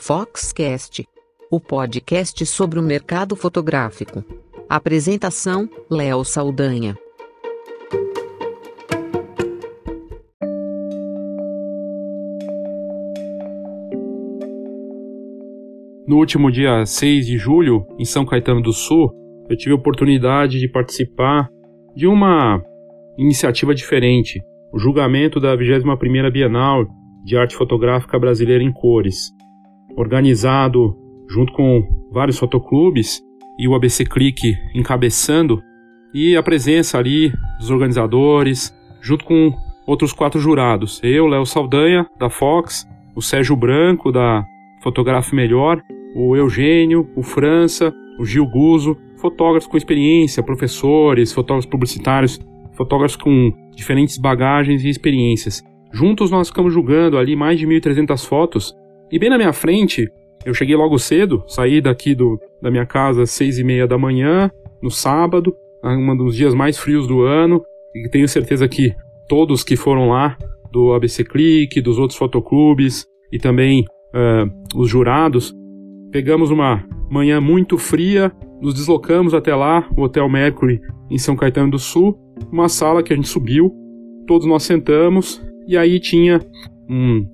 Foxcast, o podcast sobre o mercado fotográfico. Apresentação: Léo Saldanha. No último dia 6 de julho, em São Caetano do Sul, eu tive a oportunidade de participar de uma iniciativa diferente, o julgamento da 21ª Bienal de Arte Fotográfica Brasileira em Cores, organizado junto com vários fotoclubes e o ABC Clique encabeçando, e a presença ali dos organizadores, junto com outros quatro jurados. Eu, Léo Saldanha, da Fox, o Sérgio Branco, da Fotografe Melhor, o Eugênio, o França, o Gil Guzo, fotógrafos com experiência, professores, fotógrafos publicitários, fotógrafos com diferentes bagagens e experiências. Juntos nós ficamos julgando ali mais de 1.300 fotos e bem na minha frente, eu cheguei logo cedo, saí daqui do, da minha casa às seis e meia da manhã, no sábado, um dos dias mais frios do ano, e tenho certeza que todos que foram lá, do ABC Clique, dos outros fotoclubes e também uh, os jurados, pegamos uma manhã muito fria, nos deslocamos até lá, o Hotel Mercury em São Caetano do Sul, uma sala que a gente subiu, todos nós sentamos e aí tinha um,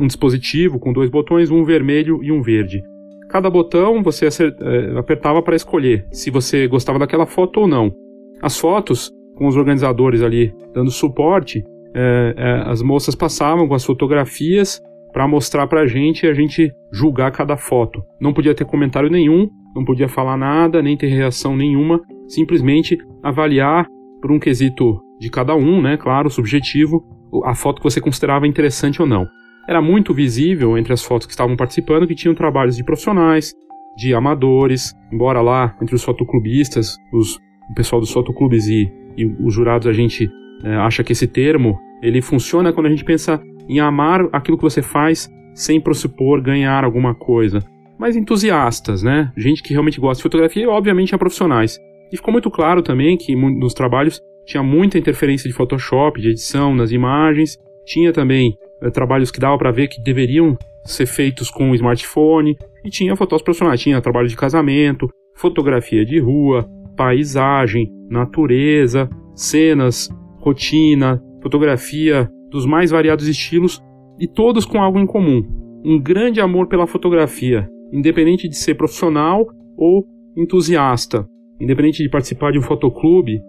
um dispositivo com dois botões, um vermelho e um verde. Cada botão você é, apertava para escolher se você gostava daquela foto ou não. As fotos, com os organizadores ali dando suporte, é, é, as moças passavam com as fotografias para mostrar para a gente e a gente julgar cada foto. Não podia ter comentário nenhum, não podia falar nada, nem ter reação nenhuma, simplesmente avaliar por um quesito de cada um, né, claro, subjetivo, a foto que você considerava interessante ou não. Era muito visível entre as fotos que estavam participando que tinham trabalhos de profissionais, de amadores, embora lá entre os fotoclubistas, os, o pessoal dos fotoclubes e, e os jurados a gente é, acha que esse termo ele funciona quando a gente pensa em amar aquilo que você faz sem pressupor ganhar alguma coisa. Mas entusiastas, né? Gente que realmente gosta de fotografia e obviamente é profissionais. E ficou muito claro também que nos trabalhos tinha muita interferência de Photoshop, de edição nas imagens, tinha também trabalhos que dava para ver que deveriam ser feitos com o smartphone, e tinha fotos profissionais, tinha trabalho de casamento, fotografia de rua, paisagem, natureza, cenas, rotina, fotografia dos mais variados estilos e todos com algo em comum: um grande amor pela fotografia, independente de ser profissional ou entusiasta, independente de participar de um fotoclube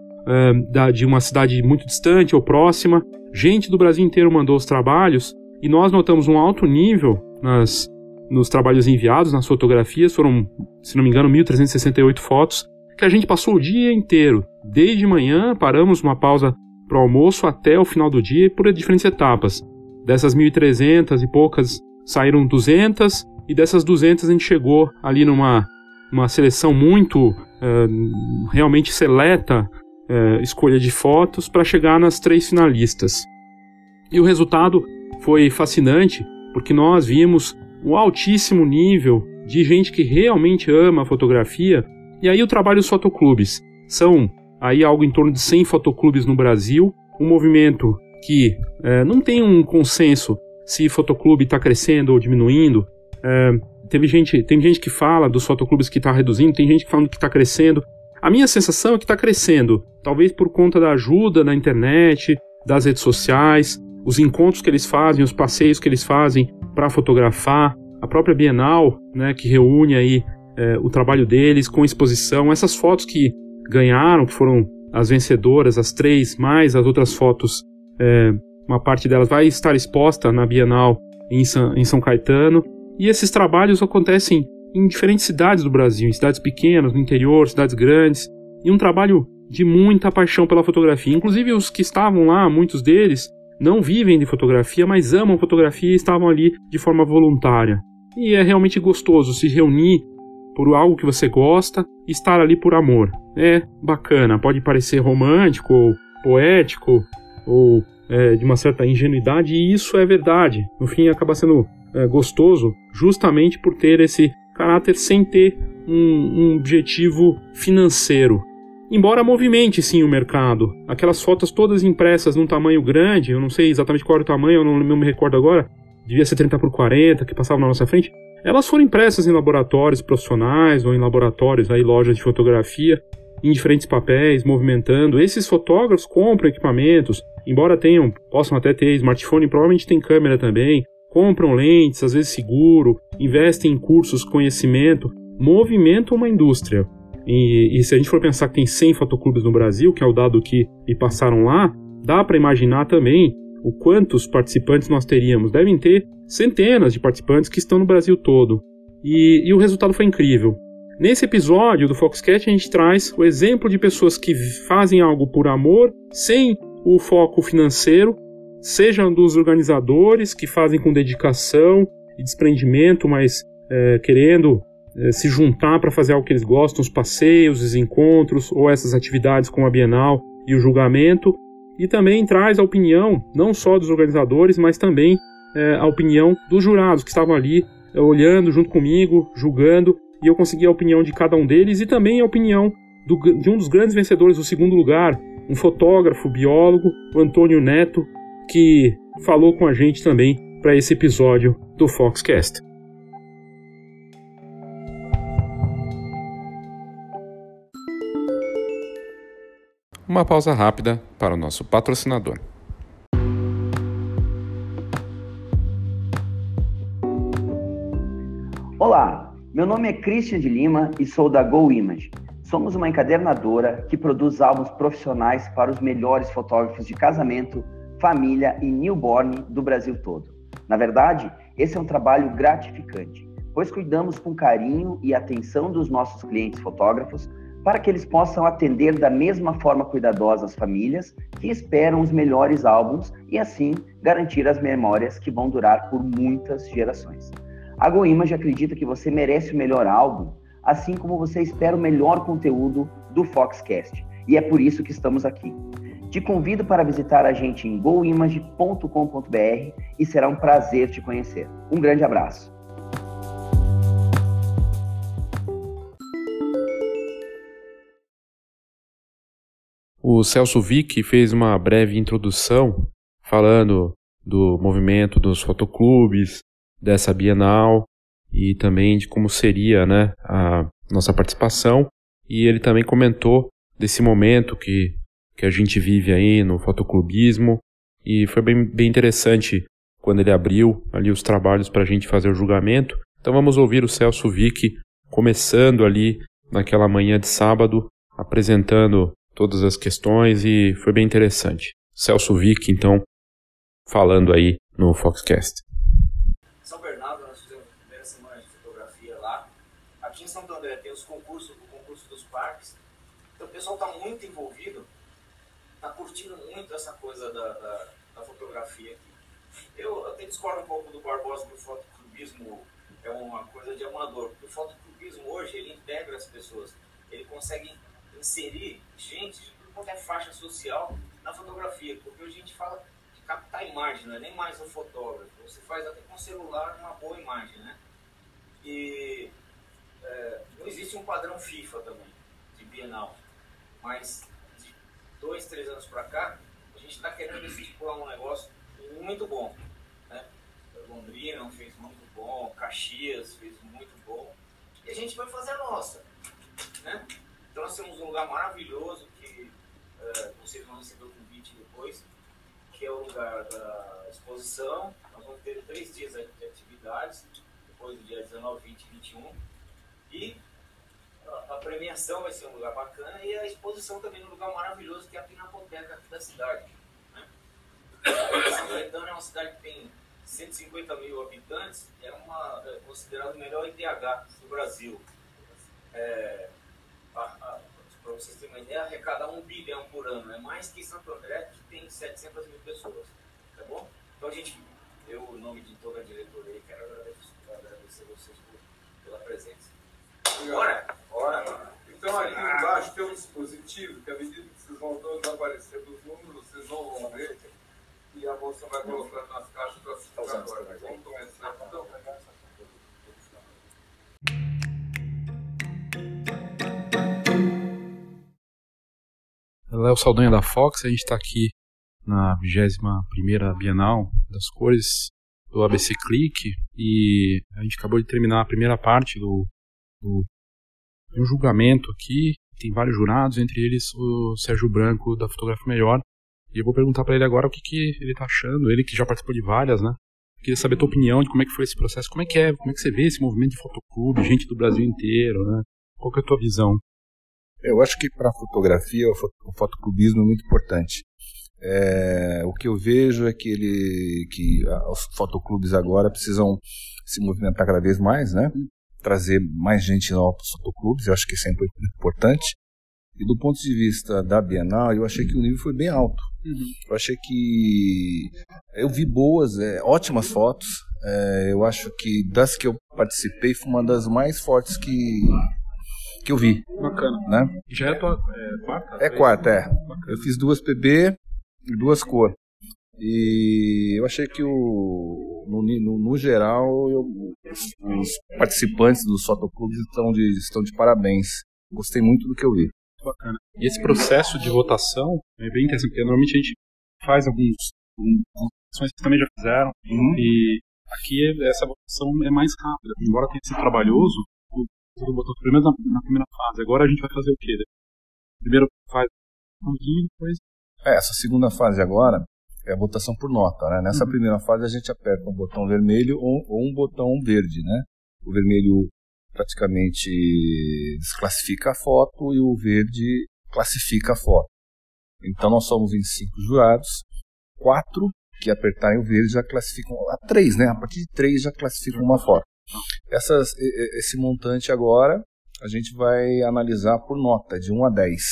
de uma cidade muito distante ou próxima. Gente do Brasil inteiro mandou os trabalhos e nós notamos um alto nível nas, nos trabalhos enviados, nas fotografias. Foram, se não me engano, 1.368 fotos que a gente passou o dia inteiro. Desde manhã, paramos uma pausa para o almoço até o final do dia por diferentes etapas. Dessas 1.300 e poucas saíram 200 e dessas 200 a gente chegou ali numa uma seleção muito uh, realmente seleta é, escolha de fotos para chegar nas três finalistas. E o resultado foi fascinante, porque nós vimos um altíssimo nível de gente que realmente ama a fotografia. E aí o trabalho dos fotoclubes. São aí algo em torno de 100 fotoclubes no Brasil, um movimento que é, não tem um consenso se fotoclube está crescendo ou diminuindo. É, teve gente, tem gente que fala dos fotoclubes que está reduzindo, tem gente que fala que está crescendo. A minha sensação é que está crescendo, talvez por conta da ajuda da internet, das redes sociais, os encontros que eles fazem, os passeios que eles fazem para fotografar, a própria Bienal, né, que reúne aí é, o trabalho deles com exposição, essas fotos que ganharam, que foram as vencedoras, as três, mais as outras fotos, é, uma parte delas vai estar exposta na Bienal em São, em São Caetano, e esses trabalhos acontecem em diferentes cidades do Brasil, em cidades pequenas, no interior, cidades grandes, e um trabalho de muita paixão pela fotografia. Inclusive os que estavam lá, muitos deles, não vivem de fotografia, mas amam fotografia e estavam ali de forma voluntária. E é realmente gostoso se reunir por algo que você gosta e estar ali por amor. É bacana, pode parecer romântico ou poético ou é, de uma certa ingenuidade, e isso é verdade. No fim, acaba sendo é, gostoso justamente por ter esse caráter sem ter um, um objetivo financeiro. Embora movimente sim o mercado. Aquelas fotos todas impressas num tamanho grande, eu não sei exatamente qual era o tamanho, eu não, me recordo agora, devia ser 30 por 40, que passava na nossa frente. elas foram impressas em laboratórios profissionais ou em laboratórios aí lojas de fotografia em diferentes papéis, movimentando. Esses fotógrafos compram equipamentos, embora tenham, possam até ter smartphone, provavelmente tem câmera também, compram lentes, às vezes seguro, investem em cursos, conhecimento, movimentam uma indústria. E, e, se a gente for pensar que tem 100 fotoclubes no Brasil, que é o dado que me passaram lá, dá para imaginar também o quantos participantes nós teríamos. Devem ter centenas de participantes que estão no Brasil todo. E, e o resultado foi incrível. Nesse episódio do Foxcast, a gente traz o exemplo de pessoas que fazem algo por amor, sem o foco financeiro, sejam dos organizadores que fazem com dedicação e desprendimento, mas é, querendo é, se juntar para fazer algo que eles gostam, os passeios, os encontros ou essas atividades como a Bienal e o julgamento, e também traz a opinião não só dos organizadores, mas também é, a opinião dos jurados que estavam ali é, olhando junto comigo, julgando e eu consegui a opinião de cada um deles e também a opinião do, de um dos grandes vencedores do segundo lugar, um fotógrafo, biólogo, o Antônio Neto, que falou com a gente também para esse episódio do Foxcast. Uma pausa rápida para o nosso patrocinador. Olá, meu nome é Christian de Lima e sou da Go Image. Somos uma encadernadora que produz álbuns profissionais para os melhores fotógrafos de casamento, família e newborn do Brasil todo. Na verdade, esse é um trabalho gratificante, pois cuidamos com carinho e atenção dos nossos clientes fotógrafos para que eles possam atender da mesma forma cuidadosa as famílias que esperam os melhores álbuns e assim garantir as memórias que vão durar por muitas gerações. A GoImage acredita que você merece o melhor álbum, assim como você espera o melhor conteúdo do Foxcast. E é por isso que estamos aqui. Te convido para visitar a gente em goimage.com.br e será um prazer te conhecer. Um grande abraço. O Celso Vick fez uma breve introdução falando do movimento dos fotoclubes, dessa Bienal e também de como seria né, a nossa participação. E ele também comentou desse momento que, que a gente vive aí no fotoclubismo. E foi bem, bem interessante quando ele abriu ali os trabalhos para a gente fazer o julgamento. Então vamos ouvir o Celso Vick começando ali naquela manhã de sábado, apresentando todas as questões e foi bem interessante. Celso Vick, então, falando aí no Foxcast. pessoal está muito envolvido, está curtindo muito essa coisa da, da, da fotografia aqui. Eu até discordo um pouco do Barbosa que o fotoclubismo é uma coisa de amador. O fotoclubismo hoje, ele integra as pessoas. Ele consegue inserir gente de qualquer faixa social na fotografia. Porque hoje a gente fala de captar imagem, não é nem mais o fotógrafo. Você faz até com celular uma boa imagem, né? E é, não existe um padrão FIFA também, de Bienal. Mas dois, três anos para cá, a gente está querendo estipular um negócio muito bom. Né? Londrina fez muito bom, Caxias fez muito bom. E a gente vai fazer a nossa. Né? Então nós temos um lugar maravilhoso que uh, vocês vão receber o convite depois, que é o lugar da exposição. Nós vamos ter três dias de atividades, depois do dia 19, 20 e 21. E a premiação vai ser um lugar bacana e a exposição também num lugar maravilhoso que é a Pinacoteca aqui da cidade. Né? São Caetano é uma cidade que tem 150 mil habitantes, é, uma, é considerado o melhor IDH do Brasil. É, para vocês terem uma ideia, arrecadar um bilhão por ano, é mais que Santo André, que tem 700 mil pessoas. Tá bom? Então a gente, eu, em nome de toda a diretoria, quero agradecer, agradecer vocês por, pela presença. Bora! Bora! Então ali embaixo tem um dispositivo que à medida que vocês vão todos aparecer dos números, vocês vão ver e a moça vai colocando nas caixas para se agora. Vamos começar então. Léo Saldanha da Fox, a gente está aqui na 21ª Bienal das Cores do ABC Click e a gente acabou de terminar a primeira parte do, do um julgamento aqui. Tem vários jurados, entre eles o Sérgio Branco da Fotografia Melhor. E eu vou perguntar para ele agora o que, que ele tá achando, ele que já participou de várias, né? Queria saber a tua opinião de como é que foi esse processo, como é que é, como é que você vê esse movimento de fotoclube, gente do Brasil inteiro, né? Qual que é a tua visão? Eu acho que para a fotografia o fotoclubismo é muito importante. É, o que eu vejo é que, ele, que os fotoclubes agora precisam se movimentar cada vez mais, né? Trazer mais gente nova para os fotoclubes, eu acho que isso é importante. E do ponto de vista da Bienal, eu achei que o nível foi bem alto. Uhum. Eu achei que eu vi boas, é, ótimas fotos. É, eu acho que das que eu participei foi uma das mais fortes que que eu vi. Bacana. Né? Já é tua é, quarta? É quarta, é. Bacana. Eu fiz duas PB e duas cor. E eu achei que o, no, no, no geral eu, os, participantes dos fotoclubes estão de, estão de parabéns. Gostei muito do que eu vi. Bacana. E esse processo de votação é bem interessante, porque normalmente a gente faz alguns. Algumas que também já fizeram, uhum. e aqui essa votação é mais rápida. Embora tenha sido trabalhoso, o botão primeiro na, na, primeira fase. Agora a gente vai fazer o quê? Primeiro faz um depois. É, essa segunda fase agora é a votação por nota, né? Nessa uhum. primeira fase a gente aperta um botão vermelho ou, ou um botão verde, né? O vermelho praticamente desclassifica a foto e o verde classifica a foto. Então nós somos em cinco jurados, quatro que apertarem o verde já classificam, a três, né? A partir de três já classificam uma foto. Essas, esse montante agora a gente vai analisar por nota, de 1 a 10.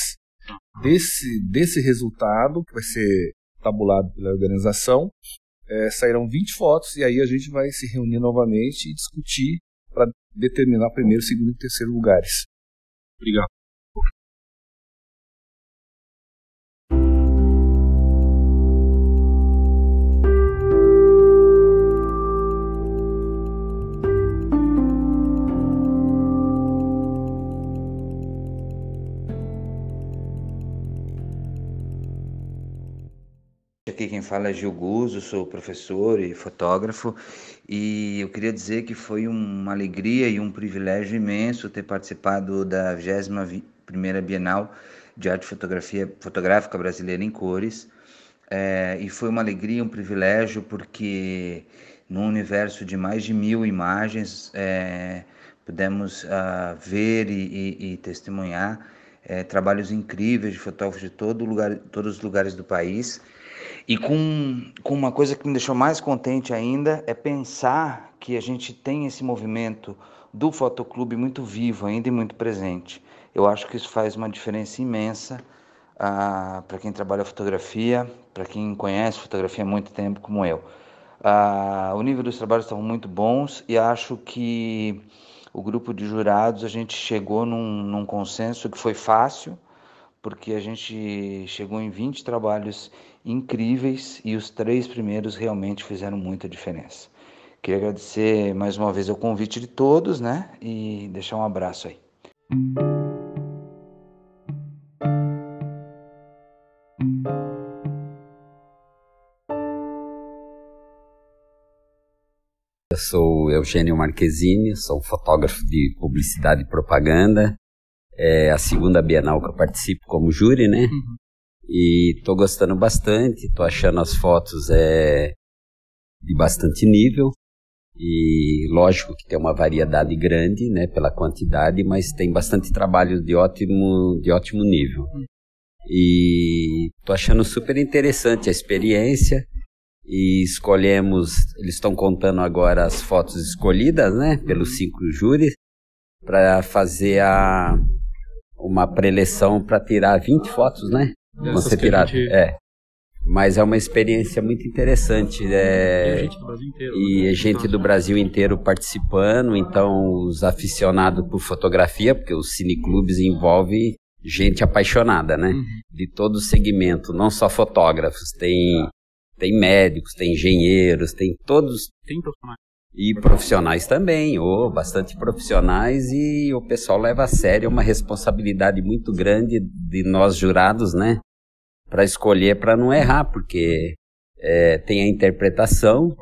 Desse, desse resultado, que vai ser tabulado pela organização, é, sairão 20 fotos e aí a gente vai se reunir novamente e discutir para determinar primeiro, segundo e terceiro lugares. Obrigado. Aqui quem fala é Gil Guzzo, sou professor e fotógrafo. E eu queria dizer que foi uma alegria e um privilégio imenso ter participado da 21ª Bienal de Arte Fotografia Fotográfica Brasileira em Cores. É, e foi uma alegria, um privilégio porque num universo de mais de mil imagens é, pudemos uh, ver e, e, e testemunhar é, trabalhos incríveis de fotógrafos de todo lugar, todos os lugares do país e com, com uma coisa que me deixou mais contente ainda é pensar que a gente tem esse movimento do fotoclube muito vivo ainda e muito presente. Eu acho que isso faz uma diferença imensa ah, para quem trabalha fotografia, para quem conhece fotografia há muito tempo como eu. Ah, o nível dos trabalhos estavam muito bons e acho que o grupo de jurados a gente chegou num, num consenso que foi fácil, porque a gente chegou em 20 trabalhos incríveis e os três primeiros realmente fizeram muita diferença. Queria agradecer mais uma vez o convite de todos, né? E deixar um abraço aí. Eu sou Eugênio Marquezine, sou fotógrafo de publicidade e propaganda. É a segunda Bienal que eu participo como júri, né? Uhum. E tô gostando bastante, tô achando as fotos é, de bastante nível. E lógico que tem uma variedade grande, né, pela quantidade, mas tem bastante trabalho de ótimo, de ótimo nível. E tô achando super interessante a experiência. E escolhemos, eles estão contando agora as fotos escolhidas, né, pelos cinco júris, para fazer a uma preleção para tirar 20 fotos, né? Vão ser tiradas. Gente... É. Mas é uma experiência muito interessante. É... E gente do Brasil inteiro. E né? gente do Brasil inteiro participando. Então, os aficionados por fotografia, porque os cineclubes envolvem gente apaixonada, né? Uhum. De todo o segmento, não só fotógrafos. Tem, tem médicos, tem engenheiros, tem todos. Tem profissionais. E profissionais também, ou bastante profissionais, e o pessoal leva a sério uma responsabilidade muito grande de nós jurados, né? para escolher para não errar, porque é, tem a interpretação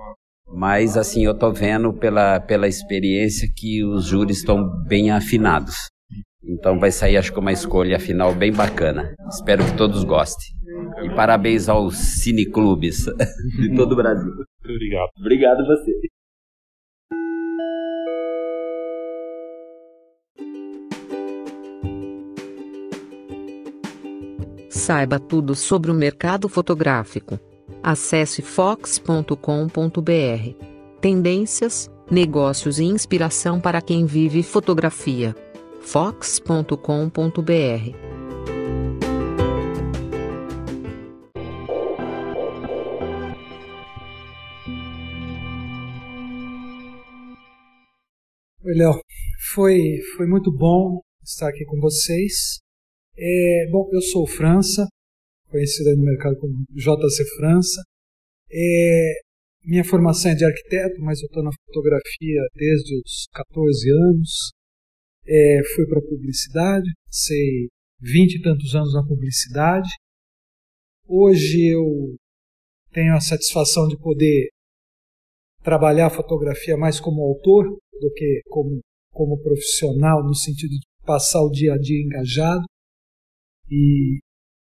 Mas assim, eu tô vendo pela, pela experiência que os júris estão bem afinados. Então vai sair, acho que uma escolha final bem bacana. Espero que todos gostem. E parabéns aos cineclubes de todo o Brasil. Obrigado. Obrigado a você. Saiba tudo sobre o mercado fotográfico. Acesse fox.com.br. Tendências, negócios e inspiração para quem vive fotografia. fox.com.br. Oi, Léo. Foi, foi muito bom estar aqui com vocês. É, bom, eu sou França, conhecido no mercado como JC França. É, minha formação é de arquiteto, mas eu estou na fotografia desde os 14 anos. É, fui para publicidade, sei vinte e tantos anos na publicidade. Hoje eu tenho a satisfação de poder trabalhar a fotografia mais como autor do que como, como profissional, no sentido de passar o dia a dia engajado e,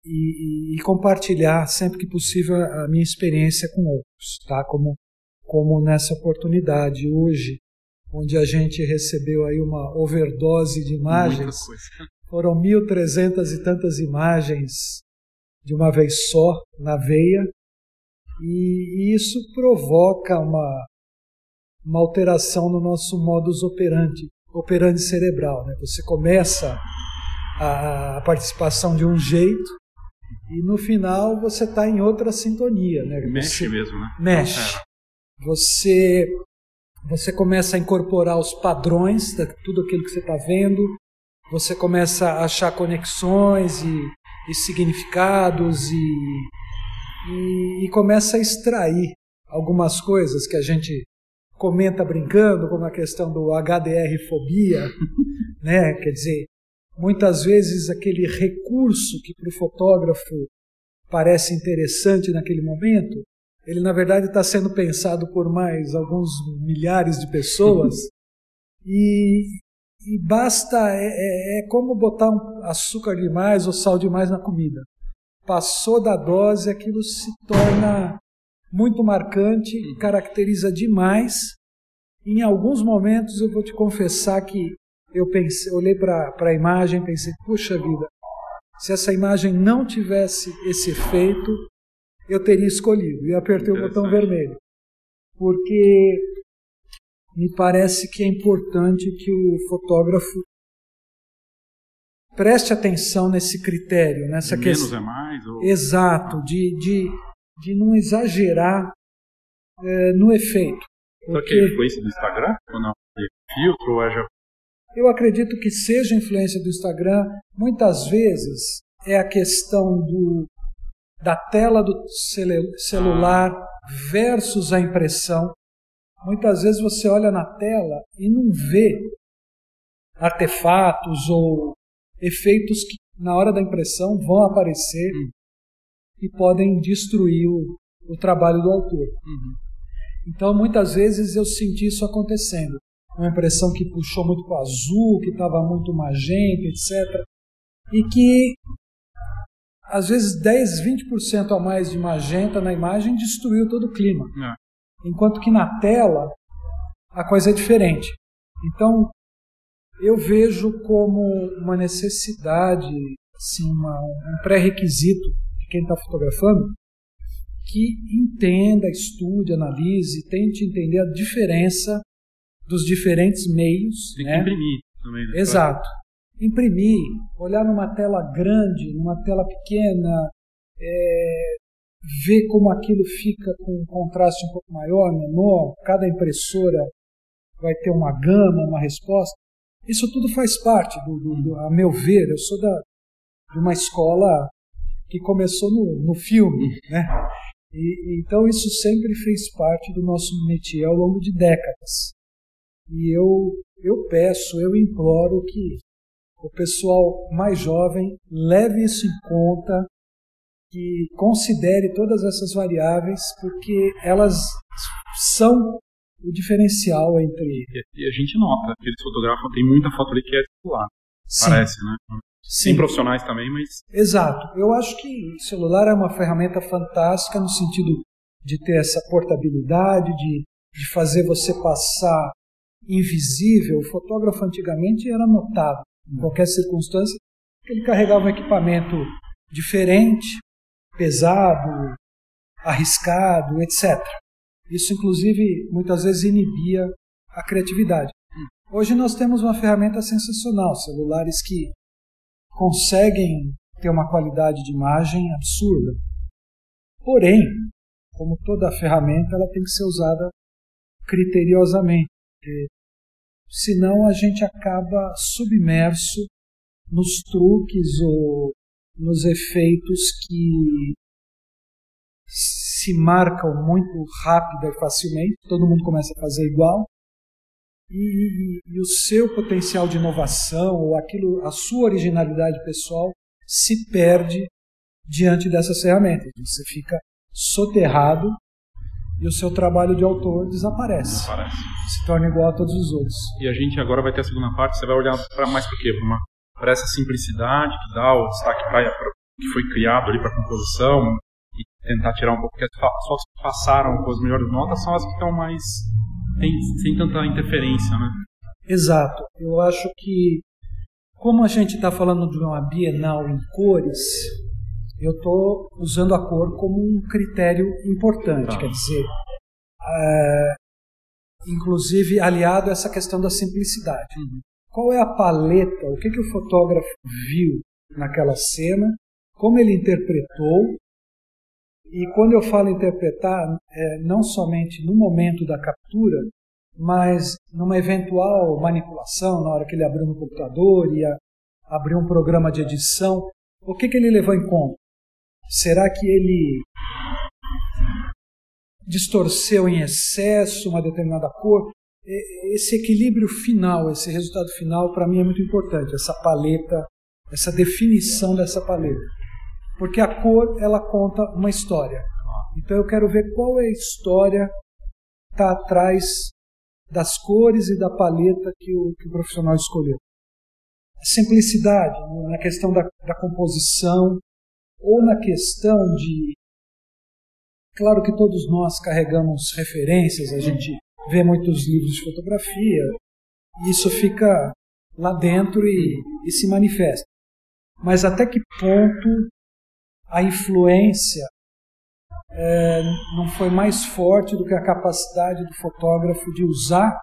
e, e compartilhar sempre que possível a minha experiência com outros, tá? Como, como nessa oportunidade hoje, onde a gente recebeu aí uma overdose de imagens. Foram 1.300 e tantas imagens de uma vez só na veia, e, e isso provoca uma, uma alteração no nosso modus operandi, operandi cerebral. Né? Você começa a, participação de um jeito e no final você está em outra sintonia. Né? Mexe você, mesmo, né? Mexe. É. Você, você começa a incorporar os padrões de tudo aquilo que você está vendo, você começa a achar conexões e, e significados e, e, e começa a extrair algumas coisas que a gente comenta brincando, como a questão do HDR-fobia, né? quer dizer, Muitas vezes aquele recurso que para o fotógrafo parece interessante naquele momento, ele na verdade está sendo pensado por mais alguns milhares de pessoas e, e basta é, é, é, como botar um açúcar demais ou sal demais na comida. Passou da dose, aquilo se torna muito marcante, caracteriza demais. Em alguns momentos eu vou te confessar que eu pensei, olhei para a imagem e pensei, puxa vida, se essa imagem não tivesse esse efeito, eu teria escolhido e apertei o botão vermelho. Porque me parece que é importante que o fotógrafo preste atenção nesse critério, nessa questão. Menos é mais? Ou... Exato, de, de, de não exagerar é, no efeito. Então, porque... Então, que influência do Instagram? Ou não? De filtro ou é já eu acredito que seja influência do Instagram, muitas vezes é a questão do, da tela do celular versus a impressão. Muitas vezes você olha na tela e não vê artefatos ou efeitos que na hora da impressão vão aparecer uhum. e podem destruir o, o trabalho do autor. Uhum. Então, muitas vezes eu senti isso acontecendo uma impressão que puxou muito para o azul, que estava muito magenta, etc. E que às vezes 10, 20% a mais de magenta na imagem destruiu todo o clima. É. Enquanto que na tela a coisa é diferente. Então eu vejo como uma necessidade, assim, uma, um pré-requisito de quem está fotografando que entenda, estude, analise, tente entender a diferença dos diferentes meios. Tem né? que imprimir também. Né? Exato. Imprimir, olhar numa tela grande, numa tela pequena, é, ver como aquilo fica com um contraste um pouco maior, menor, cada impressora vai ter uma gama, uma resposta. Isso tudo faz parte, do, do, do a meu ver, eu sou da, de uma escola que começou no, no filme, né? E, então isso sempre fez parte do nosso métier ao longo de décadas. E eu, eu peço, eu imploro que o pessoal mais jovem leve isso em conta que considere todas essas variáveis, porque elas são o diferencial entre. E a gente nota que eles fotografam, tem muita foto ali que é celular. Sim. Parece, né? Sim. Tem profissionais também, mas. Exato. Eu acho que o celular é uma ferramenta fantástica no sentido de ter essa portabilidade, de, de fazer você passar invisível. O fotógrafo antigamente era notado em qualquer circunstância, porque ele carregava um equipamento diferente, pesado, arriscado, etc. Isso, inclusive, muitas vezes inibia a criatividade. Hoje nós temos uma ferramenta sensacional, celulares que conseguem ter uma qualidade de imagem absurda. Porém, como toda ferramenta, ela tem que ser usada criteriosamente, porque senão a gente acaba submerso nos truques ou nos efeitos que se marcam muito rápida e facilmente, todo mundo começa a fazer igual, e, e, e, o seu potencial de inovação ou aquilo, a sua originalidade pessoal se perde diante dessas ferramentas. Você fica soterrado e o seu trabalho de autor desaparece. desaparece. Se torna igual a todos os outros. E a gente agora vai ter a segunda parte, você vai olhar para mais para quê? Para essa simplicidade que dá o destaque para que foi criado ali para a composição, e tentar tirar um pouco, porque só passaram com as melhores notas são as que estão mais. Tem, sem tanta interferência, né? Exato. Eu acho que, como a gente está falando de uma bienal em cores, eu estou usando a cor como um critério importante. Tá. Quer dizer, é, inclusive aliado a essa questão da simplicidade. Uhum. Qual é a paleta, o que, que o fotógrafo viu naquela cena, como ele interpretou e quando eu falo interpretar, é não somente no momento da captura, mas numa eventual manipulação, na hora que ele abriu no computador, ia abrir um programa de edição, o que, que ele levou em conta? Será que ele distorceu em excesso uma determinada cor? Esse equilíbrio final, esse resultado final, para mim é muito importante, essa paleta, essa definição dessa paleta. Porque a cor, ela conta uma história. Então eu quero ver qual é a história que está atrás das cores e da paleta que o, que o profissional escolheu. A simplicidade na questão da, da composição ou na questão de. Claro que todos nós carregamos referências, a gente vê muitos livros de fotografia, e isso fica lá dentro e, e se manifesta. Mas até que ponto a influência é, não foi mais forte do que a capacidade do fotógrafo de usar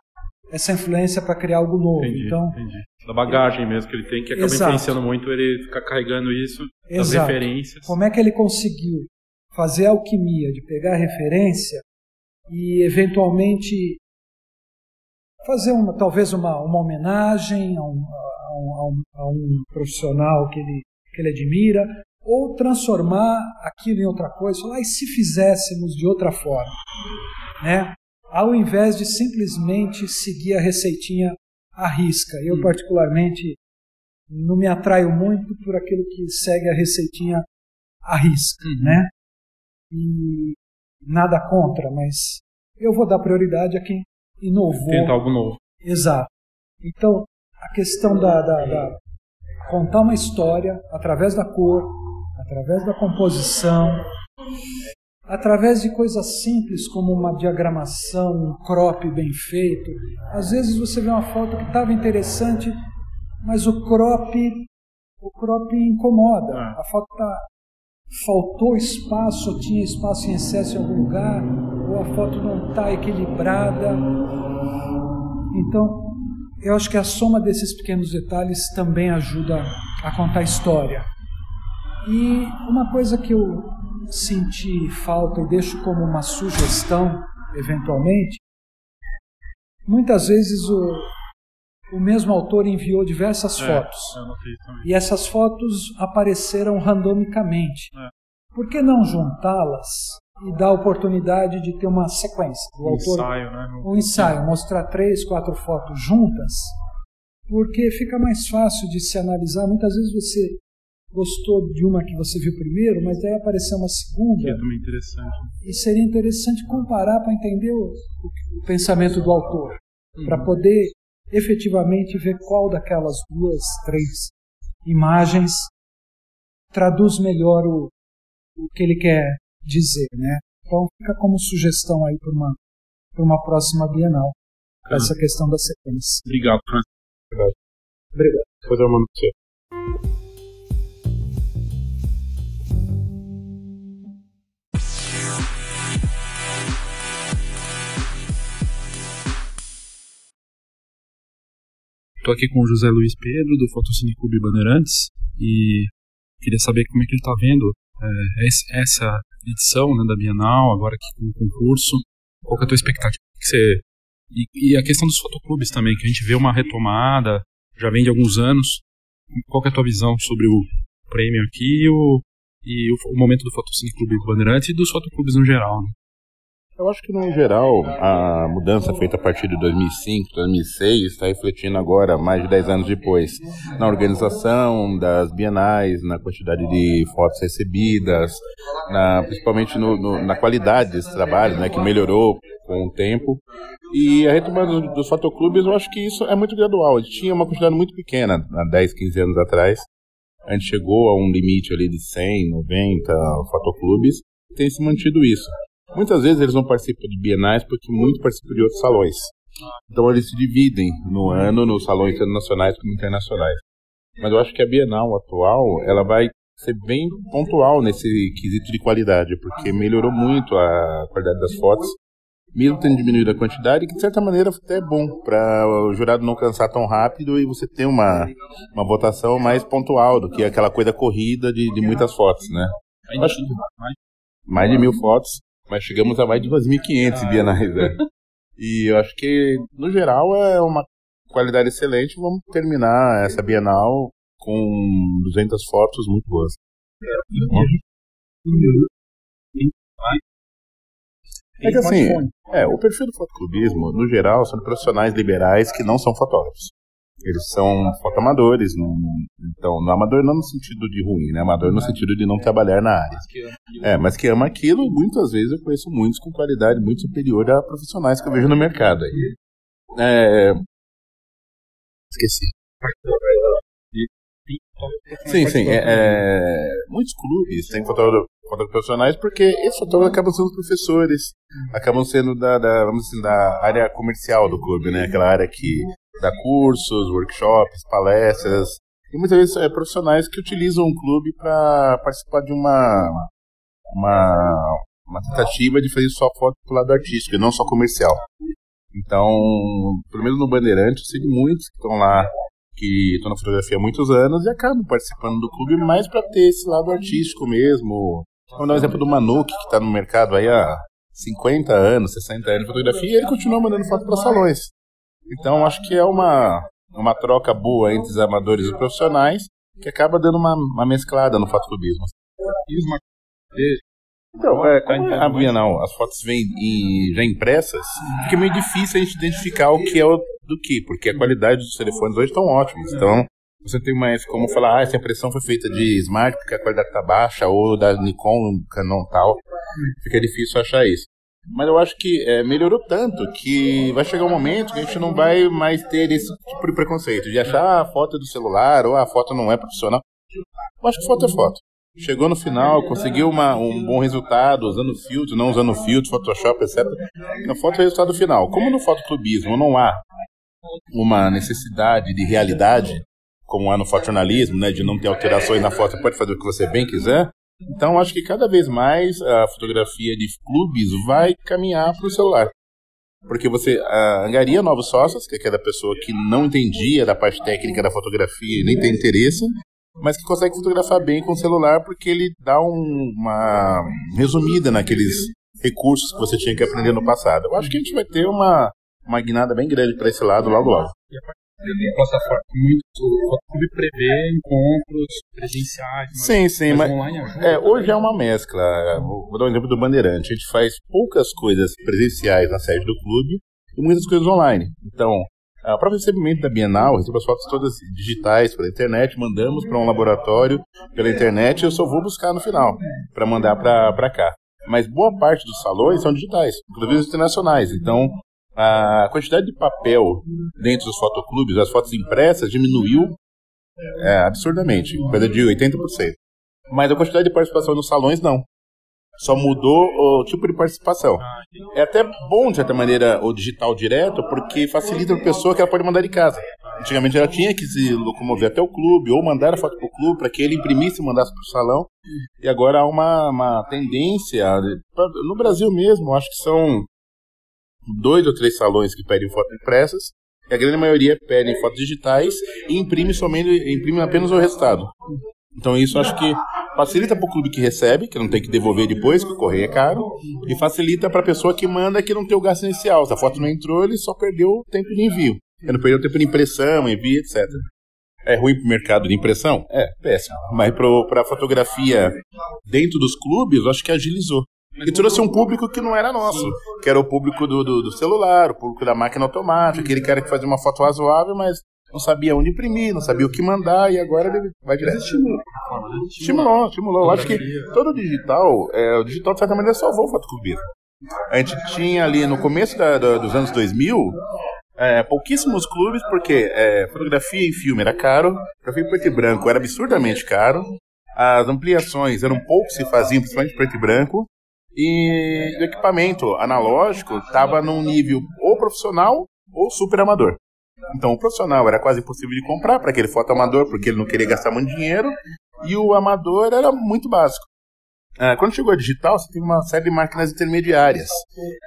essa influência para criar algo novo. Entendi, então, entendi. Da bagagem mesmo que ele tem, que acaba exato. influenciando muito ele ficar carregando isso, exato. referências. Como é que ele conseguiu fazer a alquimia de pegar referência e eventualmente fazer uma, talvez uma, uma homenagem a um, a, um, a um profissional que ele, que ele admira, ou transformar aquilo em outra coisa, falar, e se fizéssemos de outra forma, né? Ao invés de simplesmente seguir a receitinha à risca. Eu hum. particularmente não me atraio muito por aquilo que segue a receitinha à risca, uhum. né? E nada contra, mas eu vou dar prioridade a quem inovou. Tenta algo novo. Exato. Então, a questão da, da, da contar uma história através da cor, através da composição, através de coisas simples como uma diagramação, um crop bem feito. Às vezes você vê uma foto que estava interessante, mas o crop, o crop incomoda. É. A foto tá, faltou espaço, tinha espaço em excesso em algum lugar, ou a foto não está equilibrada. Então, eu acho que a soma desses pequenos detalhes também ajuda a contar a história. E uma coisa que eu senti falta e deixo como uma sugestão, eventualmente, muitas vezes o, o mesmo autor enviou diversas é, fotos. E essas fotos apareceram randomicamente. É. Por que não juntá-las e dar a oportunidade de ter uma sequência? Do um autor, ensaio, né? Um ensaio, mostrar três, quatro fotos juntas, porque fica mais fácil de se analisar. Muitas vezes você gostou de uma que você viu primeiro, mas daí apareceu uma segunda. Que é também interessante. E seria interessante comparar para entender o, o, o, pensamento do autor, uhum. para poder efetivamente ver qual daquelas duas, três imagens traduz melhor o, o que ele quer dizer, né? Então fica como sugestão aí para uma, para uma próxima Bienal, uhum. essa questão da sequência. Obrigado, Obrigado. Obrigado. Depois eu mando você. Estou aqui com o José Luiz Pedro, do Fotocine Clube Bandeirantes, e queria saber como é que ele está vendo é, essa edição né, da Bienal, agora aqui com o concurso. Qual é a tua expectativa? Que você... e, e, a questão dos fotoclubes também, que a gente vê uma retomada, já vem de alguns anos. Qual é a tua visão sobre o prêmio aqui e o, e o, o momento do Fotocine Clube Bandeirantes e dos fotoclubes no geral? Né? Eu acho que, no geral, a mudança feita a partir de 2005, 2006, está refletindo agora, mais de 10 anos depois, na organização das bienais, na quantidade de fotos recebidas, na, principalmente no, no, na qualidade desse trabalho, né, que melhorou com o tempo. E a retomada dos fotoclubes, eu acho que isso é muito gradual. A gente tinha uma quantidade muito pequena há 10, 15 anos atrás. A gente chegou a um limite ali de 100, 90 fotoclubes. Tem se mantido isso. Muitas vezes eles não participam de bienais porque muito participam de outros salões. Então eles se dividem no ano nos salões tanto nacionais como internacionais. Mas eu acho que a Bienal atual, ela vai ser bem pontual nesse quesito de qualidade, porque melhorou muito a qualidade das fotos, mesmo tendo diminuído a quantidade, que de certa maneira até é bom para o jurado não cansar tão rápido e você ter uma, uma votação mais pontual do que aquela coisa corrida de, de muitas fotos, né? Acho, mais de mil fotos mas chegamos a mais de 2.500 ah, bienais. Né? E eu acho que, no geral, é uma qualidade excelente. Vamos terminar essa Bienal com 200 fotos muito boas. É que assim, é, o perfil do fotoclubismo, no geral, são profissionais liberais que não são fotógrafos. Eles são fotoamadores, não, então, no amador não no sentido de ruim, né? Amador no sentido de não trabalhar na área. É, mas que ama aquilo, muitas vezes eu conheço muitos com qualidade muito superior a profissionais que eu vejo no mercado aí. É... Esqueci. Sim, sim. É, é... Muitos clubes têm fotógrafos profissionais porque esses fotógrafos acabam sendo professores, acabam sendo da, da, vamos dizer, da área comercial do clube, né? Aquela área que dá cursos, workshops, palestras, e muitas vezes é, profissionais que utilizam o clube para participar de uma, uma, uma tentativa de fazer só foto do lado artístico e não só comercial. Então, pelo menos no Bandeirante, eu sei de muitos que estão lá, que estão na fotografia há muitos anos e acabam participando do clube mais para ter esse lado artístico mesmo. Vamos dar um exemplo do Manuk, que está no mercado aí há 50 anos, 60 anos de fotografia, e ele continua mandando foto para salões. Então acho que é uma, uma troca boa entre os amadores e os profissionais que acaba dando uma, uma mesclada no fotoclubismo. Então, é, como é a Bienal, as fotos vêm já impressas, fica meio difícil a gente identificar o que é o do que, porque a qualidade dos telefones hoje estão ótimos. Então, você tem mais como falar, ah, essa impressão foi feita de Smart porque a qualidade está baixa, ou da Nikon, Canon tal. Fica difícil achar isso. Mas eu acho que é, melhorou tanto que vai chegar um momento que a gente não vai mais ter esse tipo de preconceito, de achar a foto do celular ou a foto não é profissional. Eu acho que foto é foto. Chegou no final, conseguiu uma, um bom resultado usando filtro, não usando filtro, Photoshop, etc. A foto é o resultado final. Como no fotoclubismo não há uma necessidade de realidade, como há no fotojornalismo, né, de não ter alterações na foto, pode fazer o que você bem quiser, então, acho que cada vez mais a fotografia de clubes vai caminhar para o celular. Porque você uh, angaria novos sócios, que é aquela pessoa que não entendia da parte técnica da fotografia e nem tem interesse, mas que consegue fotografar bem com o celular porque ele dá um, uma resumida naqueles recursos que você tinha que aprender no passado. Eu acho que a gente vai ter uma, uma guinada bem grande para esse lado logo logo plataforma muito o clube prevê encontros presenciais mas, sim sim mas, mas online ajuda, é, hoje é uma mescla. Vou dar um exemplo do Bandeirante. A gente faz poucas coisas presenciais na sede do clube e muitas coisas online. Então o próprio recebimento da Bienal, recebo as fotos todas digitais pela internet, mandamos para um laboratório pela internet e eu só vou buscar no final para mandar para cá. Mas boa parte dos salões são digitais, inclusive internacionais. Então, a quantidade de papel dentro dos fotoclubes, as fotos impressas, diminuiu é, absurdamente, coisa de 80%. Mas a quantidade de participação nos salões, não. Só mudou o tipo de participação. É até bom, de certa maneira, o digital direto, porque facilita a pessoa que ela pode mandar de casa. Antigamente ela tinha que se locomover até o clube, ou mandar a foto para o clube para que ele imprimisse e mandasse para o salão. E agora há uma, uma tendência, no Brasil mesmo, acho que são dois ou três salões que pedem fotos impressas, e a grande maioria pedem fotos digitais e imprime somente imprime apenas o resultado. Então isso acho que facilita para o clube que recebe, que não tem que devolver depois, que o correio é caro, e facilita para a pessoa que manda que não tem o gasto inicial. Se a foto não entrou, ele só perdeu o tempo de envio. Ele não perdeu o tempo de impressão, envio, etc. É ruim para o mercado de impressão? É, péssimo. Mas para a fotografia dentro dos clubes, acho que agilizou. E trouxe um público que não era nosso, que era o público do, do, do celular, o público da máquina automática, aquele cara que fazia uma foto razoável, mas não sabia onde imprimir, não sabia o que mandar, e agora ele vai direto. Estimulou, estimulou. estimulou. Eu acho que todo o digital, é, o digital de certa maneira salvou o fotoclubismo. A gente tinha ali no começo da, da, dos anos 2000, é, pouquíssimos clubes, porque é, fotografia em filme era caro, fotografia em preto e branco era absurdamente caro, as ampliações eram poucos se faziam, principalmente preto e branco, e o equipamento analógico estava num nível ou profissional ou super amador. Então o profissional era quase impossível de comprar para aquele foto amador, porque ele não queria gastar muito dinheiro, e o amador era muito básico. Ah, quando chegou a digital, você tem uma série de máquinas intermediárias.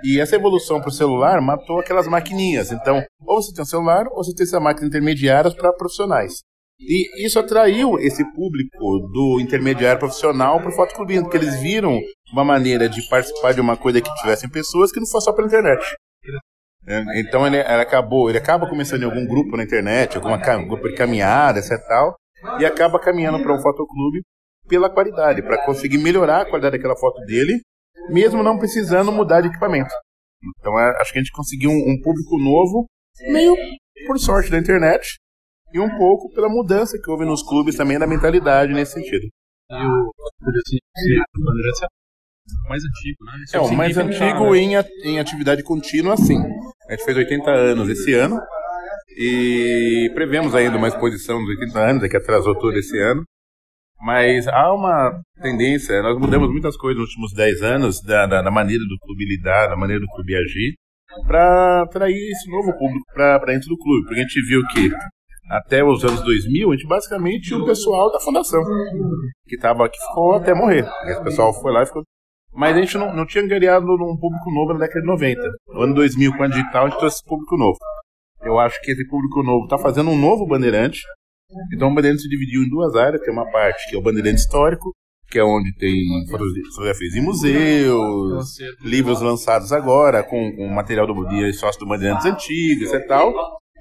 E essa evolução para o celular matou aquelas maquininhas. Então, ou você tem um celular, ou você tem essa máquina intermediária para profissionais. E isso atraiu esse público do intermediário profissional para o fotoclubismo, porque eles viram uma maneira de participar de uma coisa que tivessem pessoas que não fosse só pela internet. É, então ele, ele, acabou, ele acaba começando em algum grupo na internet, alguma grupo de caminhada, etc tal, e acaba caminhando para um fotoclube pela qualidade, para conseguir melhorar a qualidade daquela foto dele, mesmo não precisando mudar de equipamento. Então é, acho que a gente conseguiu um, um público novo, meio por sorte da internet, e um pouco pela mudança que houve nos clubes também da mentalidade nesse sentido. E o mais antigo, né? Isso é, o mais antigo em, em atividade contínua, sim. A gente fez 80 anos esse ano e prevemos ainda uma exposição dos 80 anos, é que atrasou todo esse ano. Mas há uma tendência, nós mudamos muitas coisas nos últimos 10 anos, da, da, da maneira do clube lidar, da maneira do clube agir, para atrair esse novo público para dentro do clube. Porque a gente viu que até os anos 2000, a gente basicamente tinha o pessoal da fundação, que, tava, que ficou até morrer. O pessoal foi lá e ficou mas a gente não, não tinha ganhado num público novo na década de 90. No ano 2000, com a digital, a gente trouxe esse público novo. Eu acho que esse público novo está fazendo um novo Bandeirante. Então o Bandeirante se dividiu em duas áreas. Tem uma parte que é o Bandeirante histórico, que é onde tem fotografias em museus, livros lançados agora, com, com material do dia sócio do Bandeirantes antigos e tal.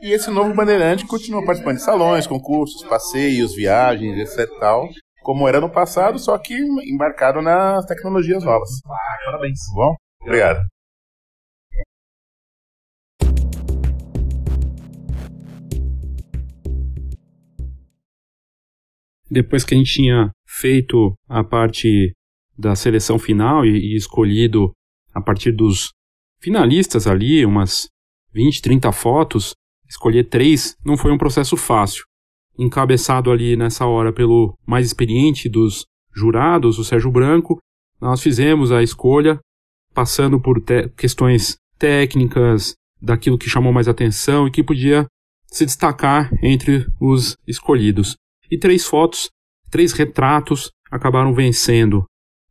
E esse novo Bandeirante continua participando de salões, concursos, passeios, viagens, etc. Tal, como era no passado, só que embarcado nas tecnologias novas. Parabéns. Tá bom? Obrigado. Depois que a gente tinha feito a parte da seleção final e, e escolhido a partir dos finalistas ali, umas 20, 30 fotos, escolher três não foi um processo fácil encabeçado ali nessa hora pelo mais experiente dos jurados, o Sérgio Branco, nós fizemos a escolha passando por questões técnicas, daquilo que chamou mais atenção e que podia se destacar entre os escolhidos. E três fotos, três retratos acabaram vencendo.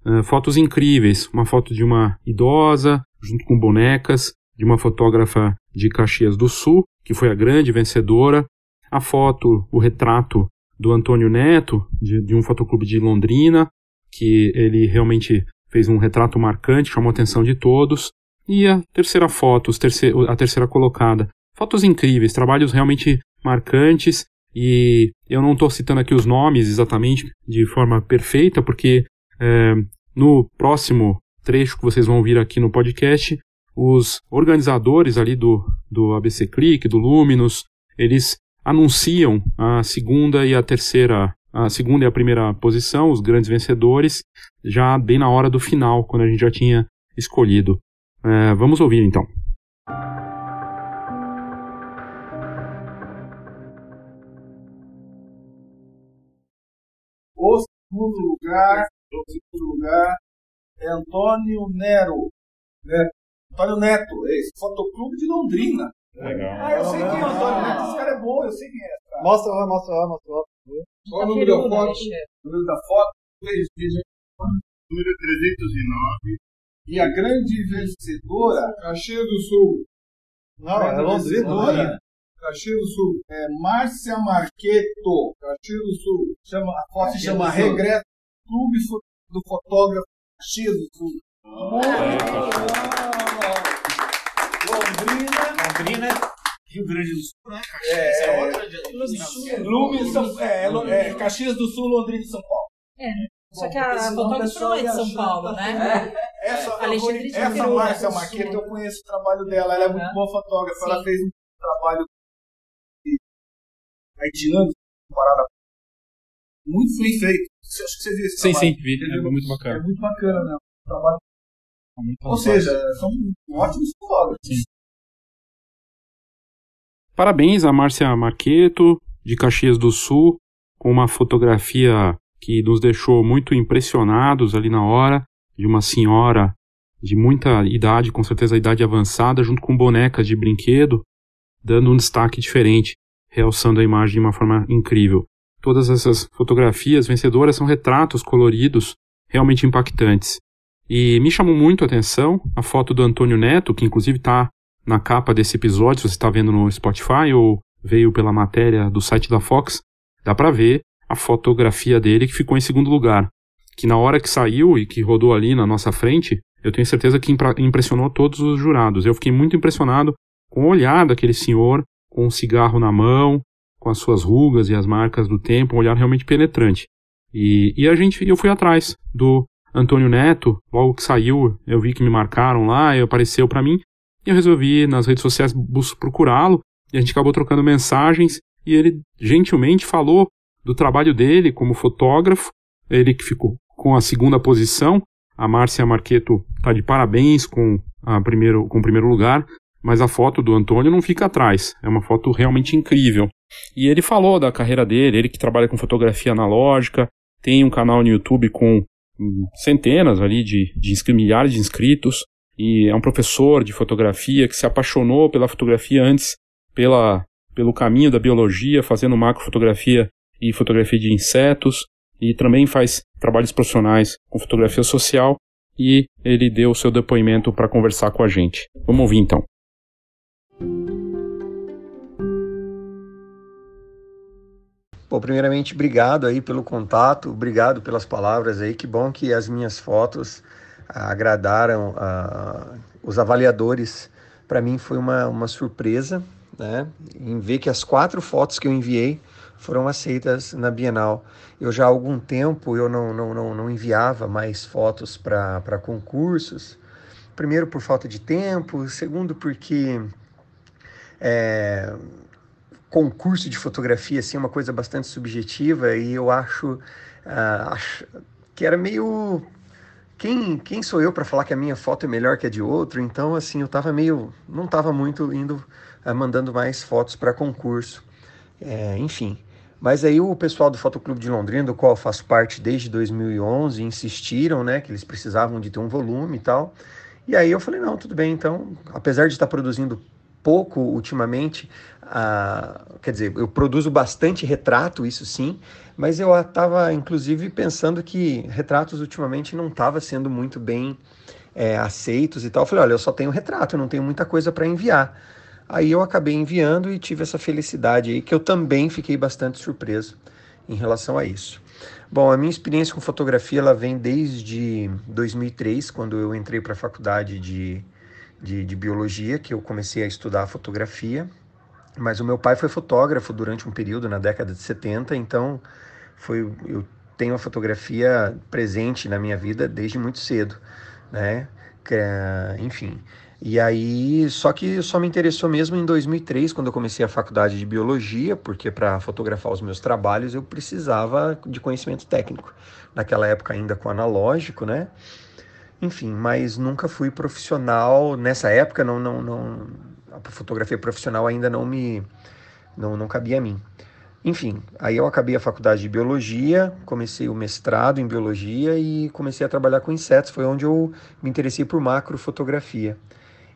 Uh, fotos incríveis, uma foto de uma idosa, junto com bonecas, de uma fotógrafa de Caxias do Sul, que foi a grande vencedora, a foto, o retrato do Antônio Neto, de, de um fotoclube de Londrina, que ele realmente fez um retrato marcante, chamou a atenção de todos. E a terceira foto, a terceira colocada. Fotos incríveis, trabalhos realmente marcantes. E eu não estou citando aqui os nomes exatamente de forma perfeita, porque é, no próximo trecho que vocês vão ouvir aqui no podcast, os organizadores ali do, do ABC Click, do Luminous, eles anunciam a segunda e a terceira, a segunda e a primeira posição, os grandes vencedores, já bem na hora do final, quando a gente já tinha escolhido. É, vamos ouvir então. O segundo lugar, o segundo lugar é Antônio Nero. Né? Antônio Neto, esse Fotoclube de Londrina. Legal. Ah, eu sei quem é o Antônio Neto, esse cara é bom, eu sei quem é. Cara. Mostra lá, mostra lá, mostra lá. Qual o número da foto? O número da foto? Número 309. E a grande vencedora, Caxias do Sul. Não, é Londrina. Caxias do Sul. É Márcia Marqueto, Caxias do Sul. Chama, a foto se chama Regresso Clube do Fotógrafo Caxias do Sul. Londrina. Londrina, Rio Grande do Sul, né? Caxias É, é, outra. Lume, São, é, Lo- é, Caxias do Sul, Londrina e São Paulo. É, só que a fotógrafa não é de São Paulo, né? Essa, Alexandre de essa Márcia Marqueto, Sul. eu conheço o trabalho dela, ela é muito boa fotógrafa, ela Sim. fez um trabalho de haitiano, parada muito bem feito. Acho que você viu esse Sim, trabalho. sim, vi. É muito bacana. É muito bacana, né? O trabalho. Ou seja, são ótimos fotógrafos. Parabéns a Márcia Marqueto, de Caxias do Sul, com uma fotografia que nos deixou muito impressionados ali na hora, de uma senhora de muita idade, com certeza idade avançada, junto com bonecas de brinquedo, dando um destaque diferente, realçando a imagem de uma forma incrível. Todas essas fotografias vencedoras são retratos coloridos realmente impactantes. E me chamou muito a atenção a foto do Antônio Neto, que inclusive está na capa desse episódio, se você está vendo no Spotify ou veio pela matéria do site da Fox, dá para ver a fotografia dele que ficou em segundo lugar. Que na hora que saiu e que rodou ali na nossa frente, eu tenho certeza que impressionou todos os jurados. Eu fiquei muito impressionado com o olhar daquele senhor, com um cigarro na mão, com as suas rugas e as marcas do tempo, um olhar realmente penetrante. E, e a gente, eu fui atrás do Antônio Neto, logo que saiu, eu vi que me marcaram lá, e apareceu para mim, e eu resolvi nas redes sociais procurá-lo, e a gente acabou trocando mensagens, e ele gentilmente falou do trabalho dele como fotógrafo, ele que ficou com a segunda posição, a Márcia Marqueto está de parabéns com, a primeiro, com o primeiro lugar, mas a foto do Antônio não fica atrás, é uma foto realmente incrível. E ele falou da carreira dele, ele que trabalha com fotografia analógica, tem um canal no YouTube com centenas ali de, de milhares de inscritos, e é um professor de fotografia que se apaixonou pela fotografia antes pela, pelo caminho da biologia, fazendo macrofotografia e fotografia de insetos, e também faz trabalhos profissionais com fotografia social, e ele deu o seu depoimento para conversar com a gente. Vamos ouvir então. Bom, primeiramente, obrigado aí pelo contato, obrigado pelas palavras aí. Que bom que as minhas fotos ah, agradaram ah, os avaliadores. Para mim foi uma, uma surpresa, né? Em ver que as quatro fotos que eu enviei foram aceitas na Bienal. Eu já há algum tempo eu não, não, não, não enviava mais fotos para concursos. Primeiro por falta de tempo, segundo porque é, concurso de fotografia assim, é uma coisa bastante subjetiva e eu acho, ah, acho que era meio. Quem, quem sou eu para falar que a minha foto é melhor que a de outro? Então, assim, eu tava meio. Não tava muito indo, ah, mandando mais fotos para concurso. É, enfim. Mas aí o pessoal do Fotoclube de Londrina, do qual eu faço parte desde 2011, insistiram, né, que eles precisavam de ter um volume e tal. E aí eu falei, não, tudo bem, então, apesar de estar produzindo pouco ultimamente, quer dizer, eu produzo bastante retrato, isso sim, mas eu estava inclusive pensando que retratos ultimamente não estava sendo muito bem é, aceitos e tal. Eu falei, olha, eu só tenho retrato, eu não tenho muita coisa para enviar. Aí eu acabei enviando e tive essa felicidade aí, que eu também fiquei bastante surpreso em relação a isso. Bom, a minha experiência com fotografia ela vem desde 2003, quando eu entrei para a faculdade de, de, de biologia, que eu comecei a estudar fotografia. Mas o meu pai foi fotógrafo durante um período na década de 70, então foi, eu tenho a fotografia presente na minha vida desde muito cedo, né? É, enfim. E aí, só que só me interessou mesmo em 2003, quando eu comecei a faculdade de biologia, porque para fotografar os meus trabalhos eu precisava de conhecimento técnico. Naquela época ainda com analógico, né? Enfim, mas nunca fui profissional. Nessa época não não não a fotografia profissional ainda não me não, não cabia a mim. Enfim, aí eu acabei a faculdade de biologia, comecei o mestrado em biologia e comecei a trabalhar com insetos. Foi onde eu me interessei por macrofotografia.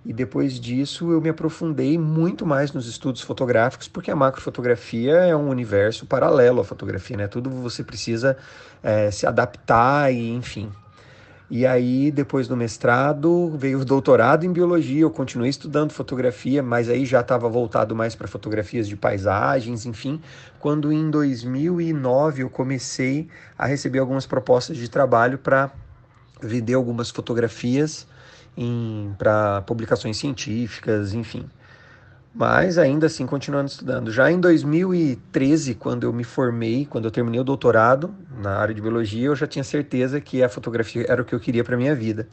E depois disso eu me aprofundei muito mais nos estudos fotográficos, porque a macrofotografia é um universo paralelo à fotografia, né? Tudo você precisa é, se adaptar e enfim. E aí, depois do mestrado, veio o doutorado em biologia. Eu continuei estudando fotografia, mas aí já estava voltado mais para fotografias de paisagens, enfim. Quando em 2009 eu comecei a receber algumas propostas de trabalho para vender algumas fotografias para publicações científicas, enfim. Mas ainda assim continuando estudando. Já em 2013, quando eu me formei, quando eu terminei o doutorado na área de biologia, eu já tinha certeza que a fotografia era o que eu queria para minha vida.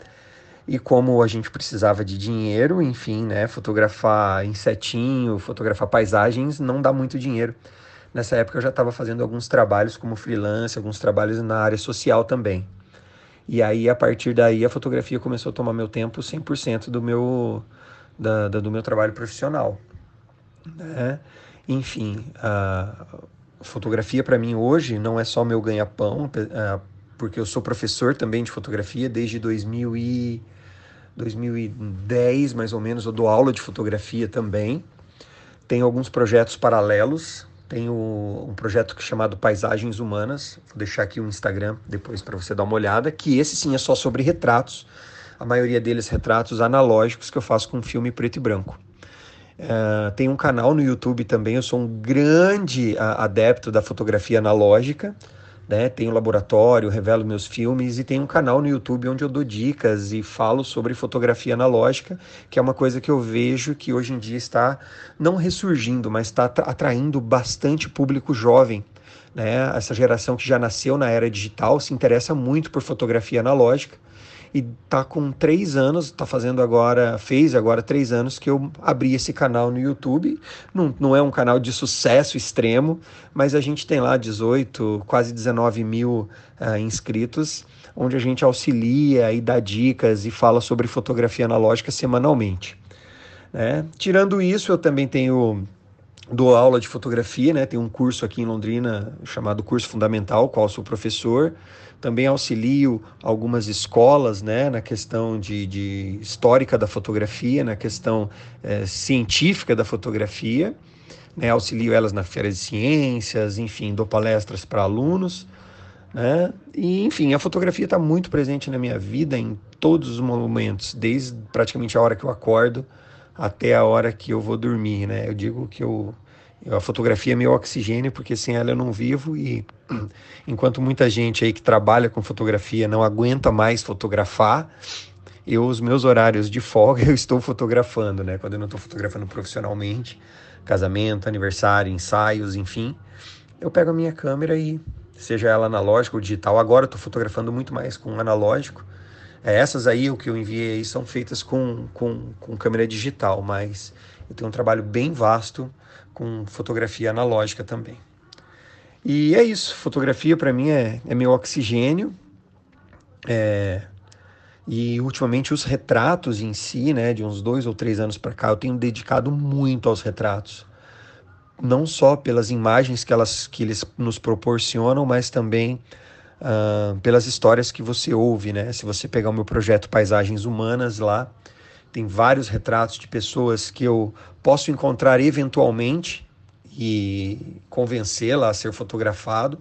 E como a gente precisava de dinheiro, enfim, né, fotografar insetinho, fotografar paisagens, não dá muito dinheiro. Nessa época eu já estava fazendo alguns trabalhos como freelance, alguns trabalhos na área social também. E aí, a partir daí, a fotografia começou a tomar meu tempo 100% do meu, da, da, do meu trabalho profissional. Né? Enfim, a fotografia para mim hoje não é só meu ganha-pão, é, porque eu sou professor também de fotografia desde 2000 e 2010, mais ou menos, eu dou aula de fotografia também. Tenho alguns projetos paralelos tenho um projeto chamado Paisagens Humanas. Vou deixar aqui o Instagram depois para você dar uma olhada. Que esse sim é só sobre retratos. A maioria deles retratos analógicos que eu faço com filme preto e branco. Uh, tem um canal no YouTube também. Eu sou um grande adepto da fotografia analógica né? Tenho laboratório, revelo meus filmes e tenho um canal no YouTube onde eu dou dicas e falo sobre fotografia analógica, que é uma coisa que eu vejo que hoje em dia está não ressurgindo, mas está atraindo bastante público jovem. Né? Essa geração que já nasceu na era digital se interessa muito por fotografia analógica e tá com três anos, tá fazendo agora, fez agora três anos que eu abri esse canal no YouTube. Não, não é um canal de sucesso extremo, mas a gente tem lá 18, quase 19 mil uh, inscritos, onde a gente auxilia e dá dicas e fala sobre fotografia analógica semanalmente. Né? Tirando isso, eu também tenho dou aula de fotografia, né? Tem um curso aqui em Londrina chamado Curso Fundamental, qual sou professor. Também auxilio algumas escolas, né? Na questão de, de histórica da fotografia, na questão é, científica da fotografia. Né? Auxilio elas na feira de ciências, enfim, dou palestras para alunos. Né? E, enfim, a fotografia está muito presente na minha vida em todos os momentos, desde praticamente a hora que eu acordo até a hora que eu vou dormir, né? Eu digo que eu, a fotografia é meu oxigênio, porque sem ela eu não vivo e enquanto muita gente aí que trabalha com fotografia não aguenta mais fotografar, eu, os meus horários de folga, eu estou fotografando, né? Quando eu não estou fotografando profissionalmente, casamento, aniversário, ensaios, enfim, eu pego a minha câmera e, seja ela analógica ou digital, agora eu estou fotografando muito mais com analógico, é, essas aí, o que eu enviei são feitas com, com, com câmera digital, mas eu tenho um trabalho bem vasto com fotografia analógica também. E é isso, fotografia para mim é, é meu oxigênio. É, e ultimamente os retratos em si, né, de uns dois ou três anos para cá, eu tenho dedicado muito aos retratos. Não só pelas imagens que, elas, que eles nos proporcionam, mas também uh, pelas histórias que você ouve, né? Se você pegar o meu projeto Paisagens Humanas lá, tem vários retratos de pessoas que eu posso encontrar eventualmente e convencê-la a ser fotografado,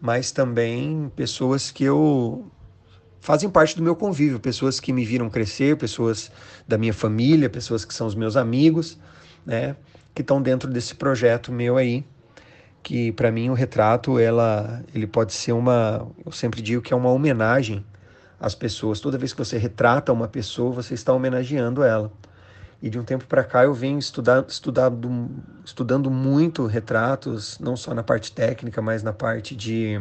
mas também pessoas que eu fazem parte do meu convívio, pessoas que me viram crescer, pessoas da minha família, pessoas que são os meus amigos, né, que estão dentro desse projeto meu aí que para mim o retrato ela ele pode ser uma eu sempre digo que é uma homenagem às pessoas toda vez que você retrata uma pessoa você está homenageando ela. E de um tempo para cá eu venho estudar, estudado, estudando muito retratos não só na parte técnica mas na parte de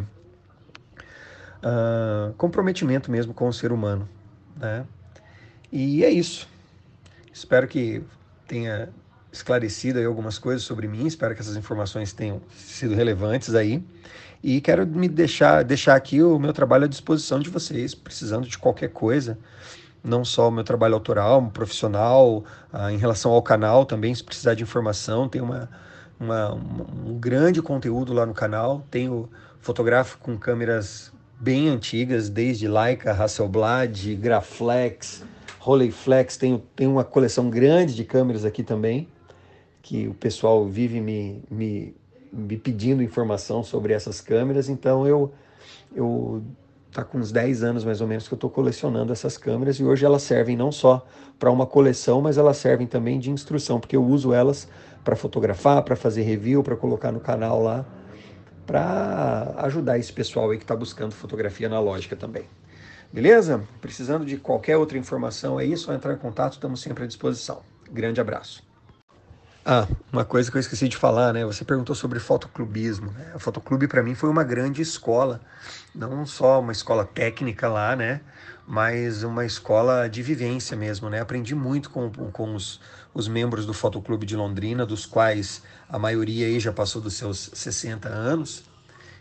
uh, comprometimento mesmo com o ser humano né? E é isso. Espero que tenha esclarecido aí algumas coisas sobre mim. Espero que essas informações tenham sido relevantes aí. E quero me deixar, deixar aqui o meu trabalho à disposição de vocês, precisando de qualquer coisa, não só o meu trabalho autoral, profissional, ah, em relação ao canal também, se precisar de informação, tem uma, uma, um grande conteúdo lá no canal. Tenho fotográfico com câmeras bem antigas, desde Leica, Hasselblad, Graflex, Rolleiflex. Tenho, tenho uma coleção grande de câmeras aqui também, que o pessoal vive me, me, me pedindo informação sobre essas câmeras. Então eu, eu tá com uns 10 anos mais ou menos que eu estou colecionando essas câmeras e hoje elas servem não só para uma coleção, mas elas servem também de instrução, porque eu uso elas para fotografar, para fazer review, para colocar no canal lá, para ajudar esse pessoal aí que está buscando fotografia analógica também. Beleza? Precisando de qualquer outra informação é só entrar em contato, estamos sempre à disposição. Grande abraço. Ah, uma coisa que eu esqueci de falar, né? Você perguntou sobre fotoclubismo. Né? O fotoclube para mim foi uma grande escola, não só uma escola técnica lá, né? Mas uma escola de vivência mesmo, né? Aprendi muito com, com os, os membros do Fotoclube de Londrina, dos quais a maioria aí já passou dos seus 60 anos.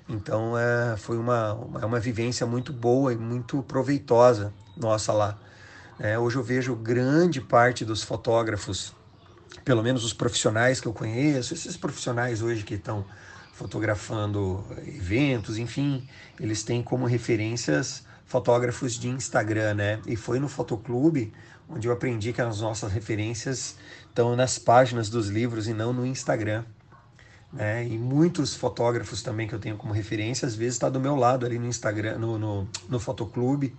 Então é, foi uma, uma, uma vivência muito boa e muito proveitosa nossa lá. É, hoje eu vejo grande parte dos fotógrafos pelo menos os profissionais que eu conheço, esses profissionais hoje que estão fotografando eventos, enfim, eles têm como referências fotógrafos de Instagram, né? E foi no Fotoclube onde eu aprendi que as nossas referências estão nas páginas dos livros e não no Instagram. Né? E muitos fotógrafos também que eu tenho como referência, às vezes está do meu lado ali no Instagram, no, no, no Fotoclube,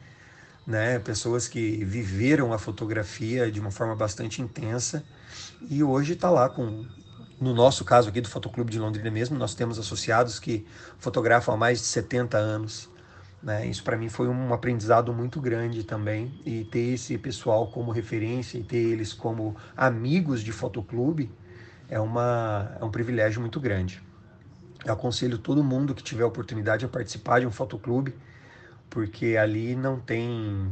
né? Pessoas que viveram a fotografia de uma forma bastante intensa e hoje está lá com no nosso caso aqui do Fotoclube de Londrina mesmo, nós temos associados que fotografam há mais de 70 anos. Né? Isso para mim foi um aprendizado muito grande também. E ter esse pessoal como referência e ter eles como amigos de fotoclube é, uma, é um privilégio muito grande. Eu aconselho todo mundo que tiver oportunidade a participar de um fotoclube, porque ali não tem.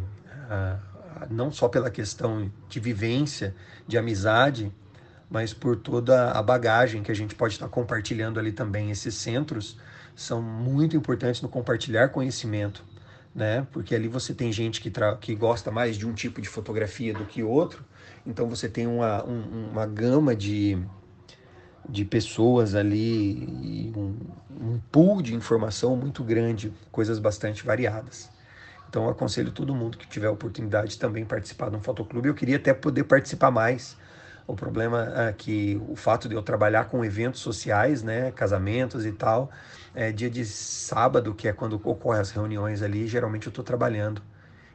Uh, não só pela questão de vivência, de amizade, mas por toda a bagagem que a gente pode estar compartilhando ali também. Esses centros são muito importantes no compartilhar conhecimento, né? Porque ali você tem gente que, que gosta mais de um tipo de fotografia do que outro, então você tem uma, um, uma gama de, de pessoas ali, um, um pool de informação muito grande, coisas bastante variadas. Então, aconselho todo mundo que tiver oportunidade de também participar de um fotoclube. Eu queria até poder participar mais. O problema é que o fato de eu trabalhar com eventos sociais, né, casamentos e tal, é dia de sábado, que é quando ocorrem as reuniões ali, geralmente eu estou trabalhando.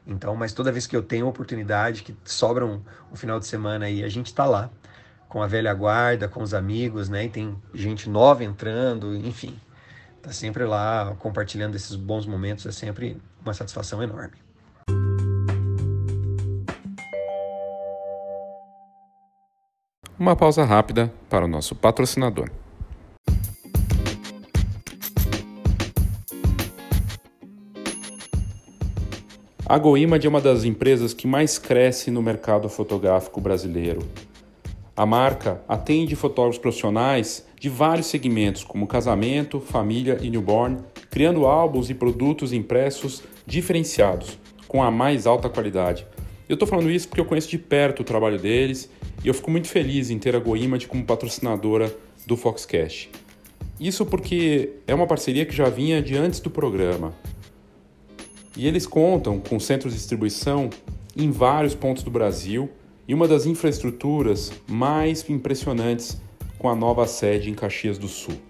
Então, mas toda vez que eu tenho oportunidade, que sobra um, um final de semana aí, a gente está lá com a velha guarda, com os amigos, né? E tem gente nova entrando, enfim tá sempre lá compartilhando esses bons momentos, é sempre uma satisfação enorme. Uma pausa rápida para o nosso patrocinador. A GoImage é uma das empresas que mais cresce no mercado fotográfico brasileiro. A marca atende fotógrafos profissionais de vários segmentos, como casamento, família e newborn, criando álbuns e produtos impressos diferenciados, com a mais alta qualidade. Eu estou falando isso porque eu conheço de perto o trabalho deles e eu fico muito feliz em ter a GoImage como patrocinadora do Foxcast. Isso porque é uma parceria que já vinha de antes do programa. E eles contam com centros de distribuição em vários pontos do Brasil e uma das infraestruturas mais impressionantes com a nova sede em Caxias do Sul.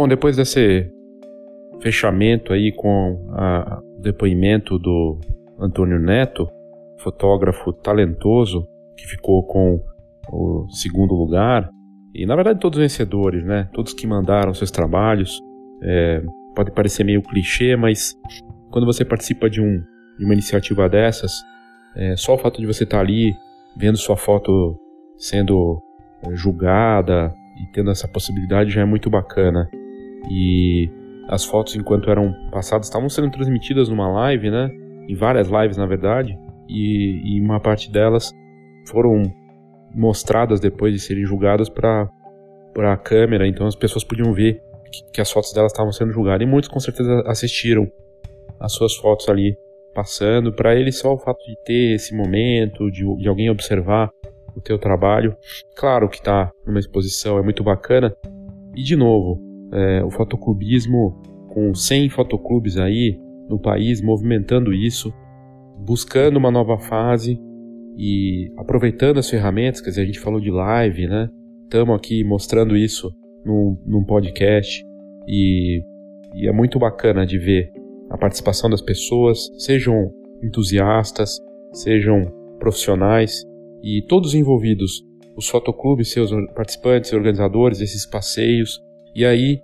Bom, depois desse fechamento aí com o depoimento do Antônio Neto, fotógrafo talentoso que ficou com o segundo lugar e na verdade todos os vencedores, né? Todos que mandaram seus trabalhos. É, pode parecer meio clichê, mas quando você participa de, um, de uma iniciativa dessas, é, só o fato de você estar ali vendo sua foto sendo é, julgada e tendo essa possibilidade já é muito bacana. E as fotos, enquanto eram passadas, estavam sendo transmitidas numa live, né? Em várias lives, na verdade. E, e uma parte delas foram mostradas depois de serem julgadas para a câmera, então as pessoas podiam ver que, que as fotos delas estavam sendo julgadas. E muitos com certeza assistiram as suas fotos ali passando. Para eles, só o fato de ter esse momento, de, de alguém observar o teu trabalho, claro que está numa exposição, é muito bacana. E de novo, é, o fotoclubismo, com 100 fotoclubes aí no país movimentando isso, buscando uma nova fase e aproveitando as ferramentas, quer dizer, a gente falou de live, né? Estamos aqui mostrando isso num, num podcast e, e é muito bacana de ver a participação das pessoas, sejam entusiastas, sejam profissionais e todos envolvidos, os fotoclubes, seus participantes, organizadores desses passeios, e aí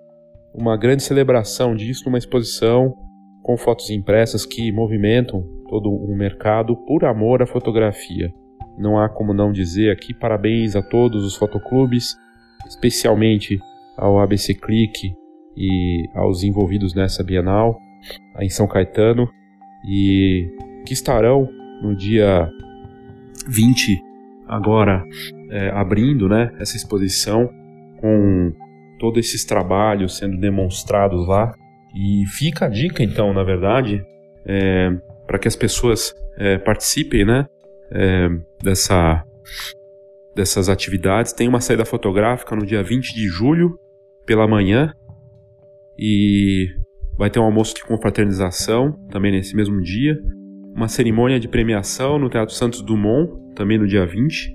uma grande celebração disso numa exposição com fotos impressas que movimentam todo um mercado por amor à fotografia. Não há como não dizer aqui parabéns a todos os fotoclubes, especialmente ao ABC Click e aos envolvidos nessa Bienal em São Caetano e que estarão no dia 20 agora é, abrindo né, essa exposição com todos esses trabalhos sendo demonstrados lá e fica a dica então na verdade é, para que as pessoas é, participem né, é, dessa, dessas atividades tem uma saída fotográfica no dia 20 de julho pela manhã e Vai ter um almoço de confraternização também nesse mesmo dia. Uma cerimônia de premiação no Teatro Santos Dumont, também no dia 20.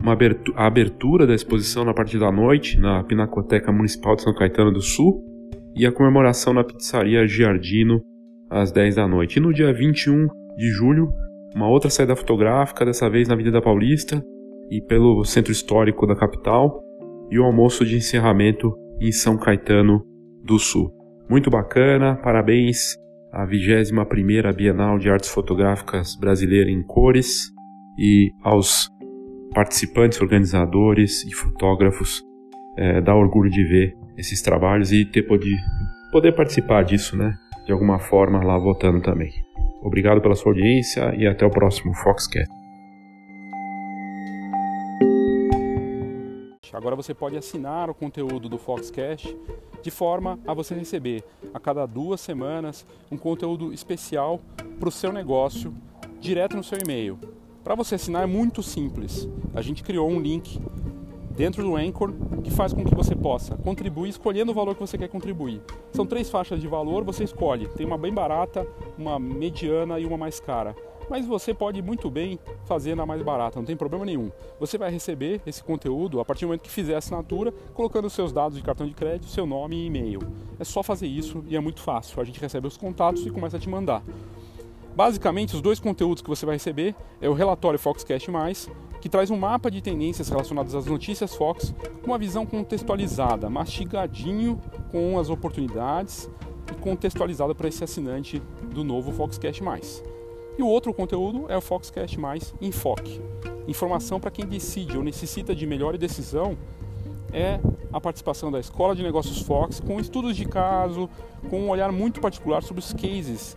Uma abertura, a abertura da exposição na parte da noite, na Pinacoteca Municipal de São Caetano do Sul. E a comemoração na Pizzaria Giardino, às 10 da noite. E no dia 21 de julho, uma outra saída fotográfica, dessa vez na Avenida Paulista e pelo centro histórico da capital. E o almoço de encerramento em São Caetano do Sul. Muito bacana, parabéns à 21ª Bienal de Artes Fotográficas Brasileira em Cores e aos participantes, organizadores e fotógrafos. É, dá orgulho de ver esses trabalhos e ter poder, poder participar disso, né? De alguma forma lá votando também. Obrigado pela sua audiência e até o próximo Foxcast. Agora você pode assinar o conteúdo do Foxcast de forma a você receber a cada duas semanas um conteúdo especial para o seu negócio direto no seu e-mail. Para você assinar é muito simples. A gente criou um link dentro do Anchor que faz com que você possa contribuir escolhendo o valor que você quer contribuir. São três faixas de valor, você escolhe. Tem uma bem barata, uma mediana e uma mais cara mas você pode muito bem fazer na mais barata, não tem problema nenhum. Você vai receber esse conteúdo a partir do momento que fizer a assinatura, colocando seus dados de cartão de crédito, seu nome e e-mail. É só fazer isso e é muito fácil. A gente recebe os contatos e começa a te mandar. Basicamente, os dois conteúdos que você vai receber é o relatório Foxcast+, que traz um mapa de tendências relacionadas às notícias Fox, com uma visão contextualizada, mastigadinho com as oportunidades e contextualizada para esse assinante do novo Foxcast+. E o outro conteúdo é o Foxcast Enfoque. Informação para quem decide ou necessita de melhor decisão é a participação da Escola de Negócios Fox com estudos de caso, com um olhar muito particular sobre os cases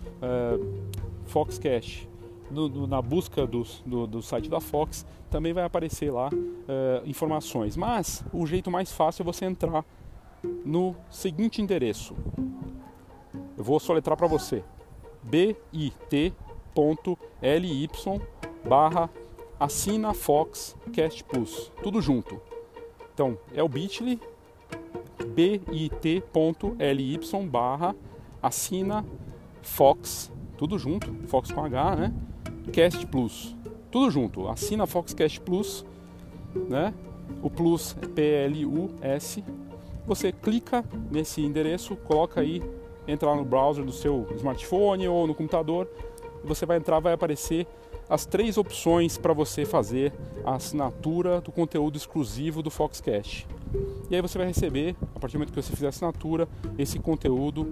uh, Foxcast no, no, na busca do, do, do, site da Fox, também vai aparecer lá uh, informações. Mas o jeito mais fácil é você entrar no seguinte endereço Eu vou soletrar para você. bit.ly barra assina Fox Cast Plus. Tudo junto. Então, é o bit.ly bit.ly barra assina Fox, tudo junto, Fox com H, né? Cast Plus, tudo junto, assina Fox Cast Plus, né? O Plus é P-L-U-S. Você clica nesse endereço, coloca aí, entra lá no browser do seu smartphone ou no computador, você vai entrar, vai aparecer as três opções para você fazer a assinatura do conteúdo exclusivo do Foxcast. E aí você vai receber, a partir do momento que você fizer a assinatura, esse conteúdo